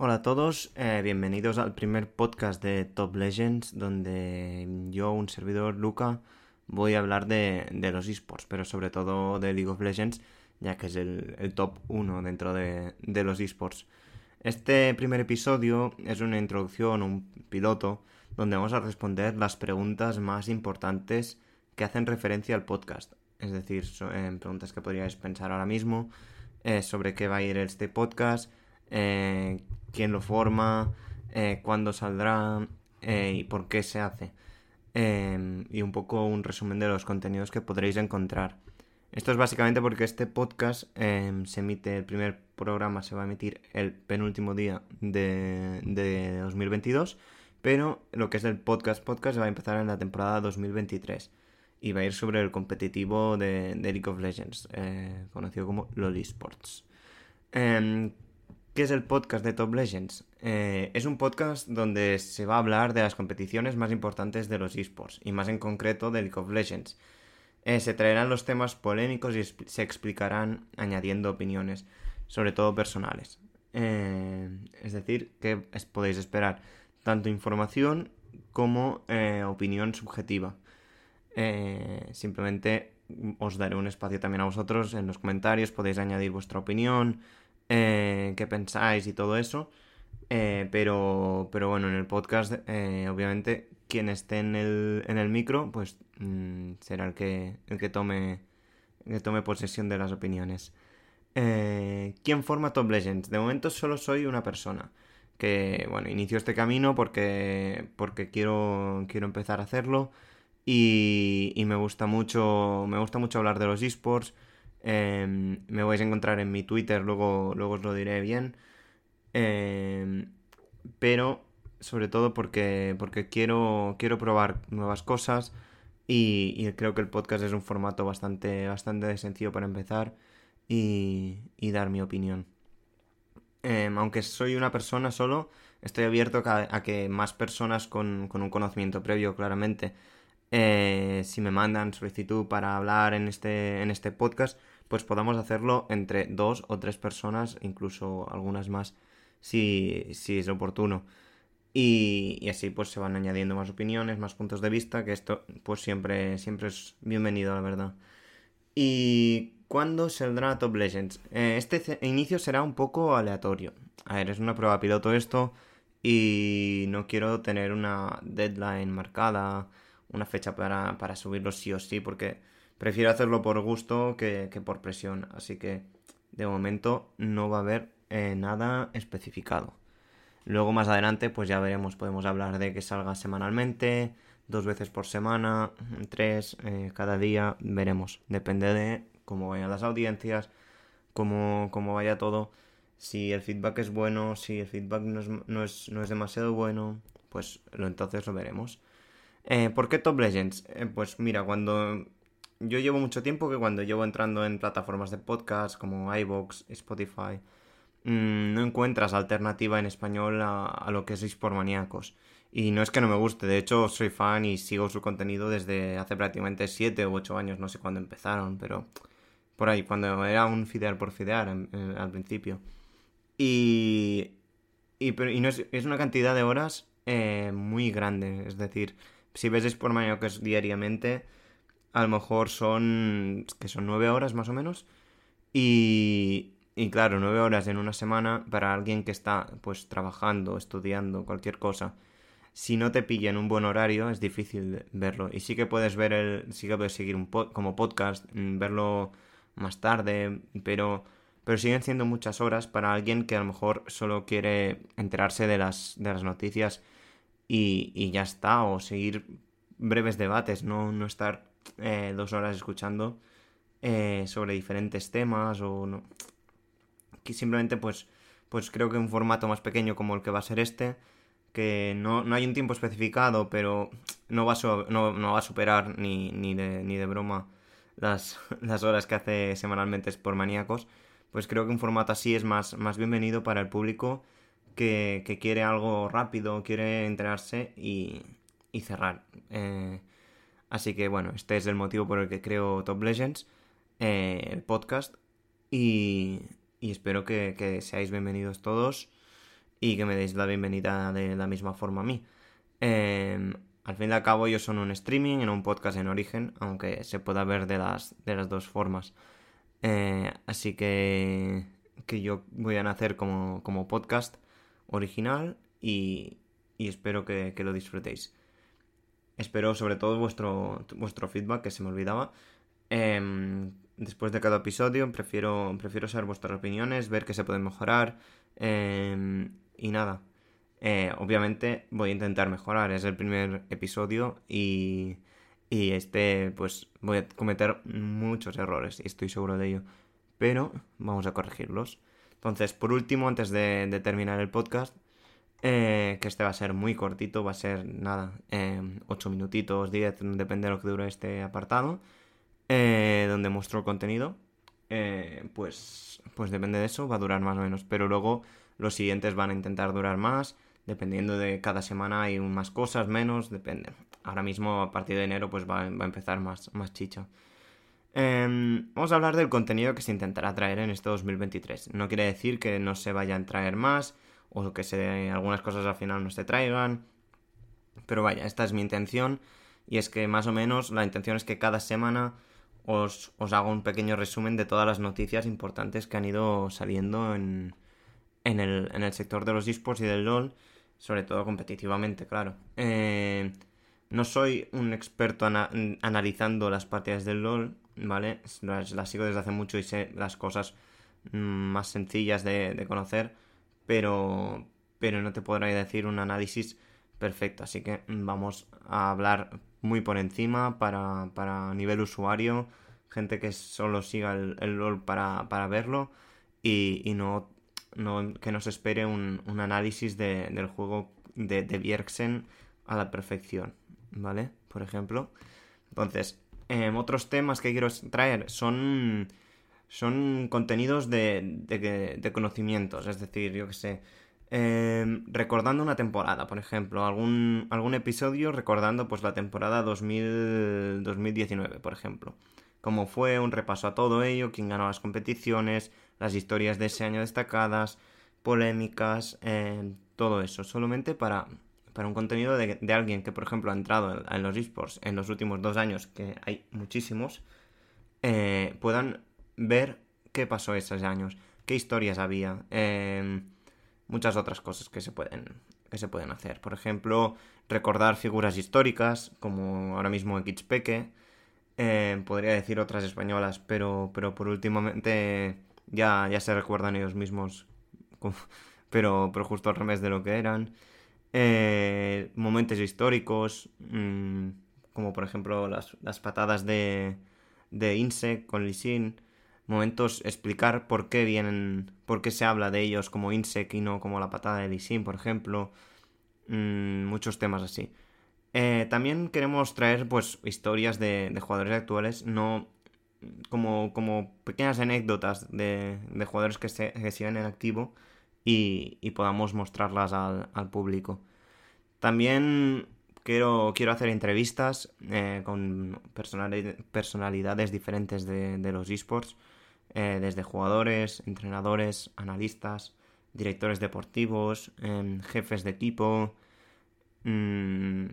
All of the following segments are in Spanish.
Hola a todos, eh, bienvenidos al primer podcast de Top Legends, donde yo, un servidor Luca, voy a hablar de, los esports, pero sobre todo de League of Legends, ya que es el, top 1 dentro de, los esports. Este primer episodio es una introducción, un piloto, donde vamos a responder las preguntas más importantes que hacen referencia al podcast. Es decir, eh, preguntas que podríais pensar ahora mismo eh, sobre qué va a ir este podcast, eh, quién lo forma, cuándo saldrá y por qué se hace. y un poco un resumen de los contenidos que podréis encontrar. Esto es básicamente porque este podcast se emite, el primer programa se va a emitir el penúltimo día de, de 2022, pero lo que es el podcast podcast va a empezar en la temporada 2023 y va a ir sobre el competitivo de, League of Legends, eh, conocido como LoL Esports. Em, ¿Qué es el podcast de Top Legends? Eh, es un podcast donde se va a hablar de las competiciones más importantes de los esports, y más en concreto de League of Legends. Eh, se traerán los temas polémicos y se explicarán añadiendo opiniones, sobre todo personales. es decir, que podéis esperar tanto información como opinión subjetiva. Eh, simplemente os daré un espacio también a vosotros en los comentarios, podéis añadir vuestra opinión, eh, qué pensáis y todo eso. Eh, pero, pero bueno, en el podcast, obviamente, quien esté en el, en el micro, pues mm, será el que, el que tome, que tome posesión de las opiniones. ¿Quién forma Top Legends? De momento solo soy una persona. Que, bueno, inicio este camino porque, porque quiero, quiero empezar a hacerlo. Y, me gusta mucho. Me gusta mucho hablar de los esports. Em, me vais a encontrar en mi Twitter, luego, luego os lo diré bien. Em, pero sobre todo porque, porque quiero, quiero probar nuevas cosas. Y, creo que el podcast es un formato bastante, bastante sencillo para empezar y, dar mi opinión. Em, aunque soy una persona solo, estoy abierto a, que más personas con, con un conocimiento previo, claramente, eh, si me mandan solicitud para hablar en este, en este podcast, pues podamos hacerlo entre dos o tres personas, incluso algunas más, si, si es oportuno. Y, así pues se van añadiendo más opiniones, más puntos de vista, que esto pues siempre, siempre es bienvenido, la verdad. ¿Y cuándo saldrá Top Legends? Eh, este inicio será un poco aleatorio. A ver, es una prueba piloto esto y no quiero tener una deadline marcada una fecha para, para subirlo sí o sí, porque prefiero hacerlo por gusto que, por presión. Así que de momento no va a haber eh, nada especificado. Luego más adelante pues ya veremos, podemos hablar de que salga semanalmente, dos veces por semana, tres, eh, cada día, veremos. Depende de cómo vayan las audiencias, cómo, cómo vaya todo. Si el feedback es bueno, si el feedback no es, no es, no es demasiado bueno, pues lo, entonces lo veremos. Eh, ¿Por qué Top Legends? Pues mira, cuando yo llevo mucho tiempo que cuando llevo entrando en plataformas de podcast como iVoox, Spotify, mm, no encuentras alternativa en español a, lo que es por. Y no es que no me guste, de hecho soy fan y sigo su contenido desde hace prácticamente 7 u 8 años, no sé cuándo empezaron, pero por ahí, cuando era un fidear por fidear al principio. Y, y, no es, es, una cantidad de horas eh, muy grande, es decir, si ves por diariamente, a lo mejor son, que son nueve horas más o menos. Y, y claro, nueve horas en una semana para alguien que está pues trabajando, estudiando, cualquier cosa. Si no te pilla en un buen horario es difícil verlo. Y sí que puedes ver el, sí que puedes seguir un como podcast, mm, verlo más tarde, pero pero siguen siendo muchas horas para alguien que a lo mejor solo quiere enterarse de las, de las noticias y, ya está, o seguir breves debates, no, no estar eh, dos horas escuchando eh, sobre diferentes temas o no. Que simplemente pues, pues creo que un formato más pequeño como el que va a ser este, que no, no hay un tiempo especificado, pero no va a, no, va a superar ni, ni, de, ni de broma las, las horas que hace semanalmente por maníacos, pues creo que un formato así es más, más bienvenido para el público que, quiere algo rápido, quiere enterarse y, cerrar. Eh, así que bueno, este es el motivo por el que creo Top Legends, eh, el podcast, y, espero que, seáis bienvenidos todos. y que me deis la bienvenida de la misma forma a mí. Em, al fin y al cabo, ellos son un streaming, en un podcast en origen, aunque se pueda ver de las, de las dos formas. Eh, así que, que yo voy a nacer como, como podcast original y, y espero que, que, lo disfrutéis. Espero sobre todo vuestro, vuestro feedback, que se me olvidaba. Eh, después de cada episodio prefiero, prefiero saber vuestras opiniones, ver qué se puede mejorar. Eh, y nada, eh, obviamente voy a intentar mejorar, es el primer episodio y, y este pues voy a cometer muchos errores y estoy seguro de ello, pero vamos a corregirlos. Entonces, por último, antes de, terminar el podcast, eh, que este va a ser muy cortito, va a ser nada, eh, 8 minutitos, 10, depende de lo que dure este apartado, eh, donde muestro el contenido, eh, pues, pues depende de eso, va a durar más o menos, pero luego los siguientes van a intentar durar más dependiendo de cada semana hay más cosas, menos, depende. Ahora mismo a partir de enero pues va, a empezar más, más chicha. Em, vamos a hablar del contenido que se intentará traer en este 2023. No quiere decir que no se vayan a traer más o que se, algunas cosas al final no se traigan. Pero vaya, esta es mi intención y es que más o menos la intención es que cada semana os, os hago un pequeño resumen de todas las noticias importantes que han ido saliendo en, en, el, en el sector de los esports y del LOL sobre todo competitivamente, claro. Eh, no soy un experto analizando las partidas del LOL, ¿vale? Las, sigo desde hace mucho y sé las cosas mm, más sencillas de, conocer, pero, pero no te podré decir un análisis perfecto. Así que vamos a hablar muy por encima para, para nivel usuario, gente que solo siga el, LOL para, para verlo y, y no no, que nos espere un, análisis del juego de, de Bjergsen a la perfección, ¿vale? Por ejemplo. Entonces, em, otros temas que quiero traer son, son contenidos de, de, conocimientos, es decir, yo que sé, em, recordando una temporada, por ejemplo, algún, algún episodio recordando pues la temporada 2000, 2019, por ejemplo. Cómo fue, un repaso a todo ello, quién ganó las competiciones, las historias de ese año destacadas, polémicas, eh, todo eso, solamente para, para un contenido de, alguien que, por ejemplo, ha entrado en, los esports en los últimos dos años, que hay muchísimos, eh, puedan ver qué pasó esos años, qué historias había, eh, muchas otras cosas que se pueden que se pueden hacer. Por ejemplo, recordar figuras históricas, como ahora mismo Xpeque, eh, podría decir otras españolas, pero, pero por últimamente ya, ya se recuerdan ellos mismos, pero, pero justo al revés de lo que eran. Eh, momentos históricos, mm, como por ejemplo las, las patadas de, de Insec con Lisin. Momentos explicar por qué vienen, por qué se habla de ellos como Insec y no como la patada de Lisin, por ejemplo. Mm, muchos temas así. Eh, también queremos traer pues historias de, jugadores actuales, no como, como pequeñas anécdotas de, de jugadores que, se, que siguen en activo y, y podamos mostrarlas al, público. También quiero, quiero hacer entrevistas eh, con personalidades diferentes de los esports, eh, desde jugadores, entrenadores, analistas, directores deportivos, eh, jefes de equipo, mmm,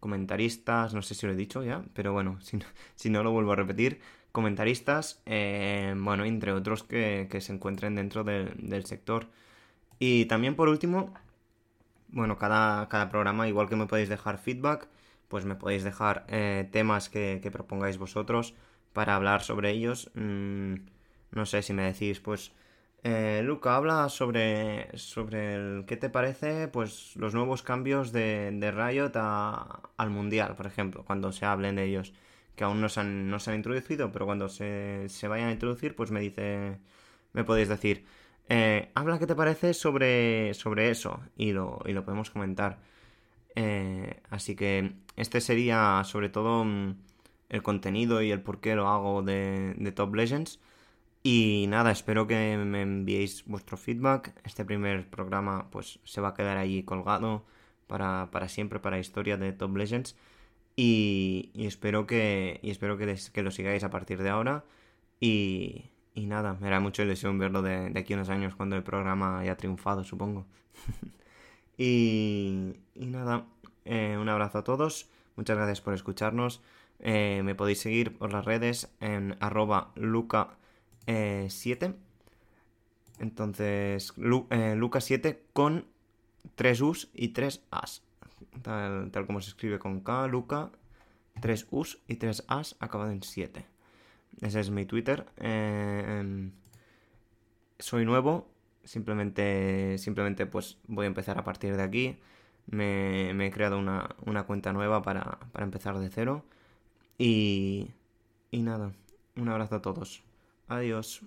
comentaristas, no sé si lo he dicho ya, pero bueno, si no, lo vuelvo a repetir, comentaristas, eh, bueno, entre otros que, se encuentren dentro del sector. Y también por último, bueno, cada, cada, programa, igual que me podéis dejar feedback, pues me podéis dejar eh, temas que, propongáis vosotros para hablar sobre ellos. Mm, no sé si me decís, pues, eh, Luca, habla sobre, sobre el, qué te parece, pues, los nuevos cambios de, de Riot al Mundial, por ejemplo, cuando se hablen de ellos que aún no se han, no se han introducido, pero cuando se, se, vayan a introducir, pues me dice, me podéis decir, eh, habla qué te parece sobre, sobre eso y lo, y lo podemos comentar. Eh, así que este sería sobre todo mm, el contenido y el por qué lo hago de, de Top Legends. Y nada, espero que me enviéis vuestro feedback. Este primer programa pues se va a quedar ahí colgado para, para siempre, para historia de Top Legends. Y, espero que, y espero que, que, lo sigáis a partir de ahora. Y, y nada, me hará mucha ilusión verlo de, aquí a unos años cuando el programa haya triunfado, supongo. y, y, nada, eh, un abrazo a todos, muchas gracias por escucharnos. Eh, me podéis seguir por las redes en arroba luca7. Entonces, luca7 con 3 U's y 3 A's. Tal, como se escribe con K, Luca, 3 U's y 3 A's acabado en 7. Ese es mi Twitter. Eh, soy nuevo. Simplemente, simplemente pues voy a empezar a partir de aquí. Me, he creado una, cuenta nueva para, para, empezar de cero. Y, y nada, un abrazo a todos. Adiós.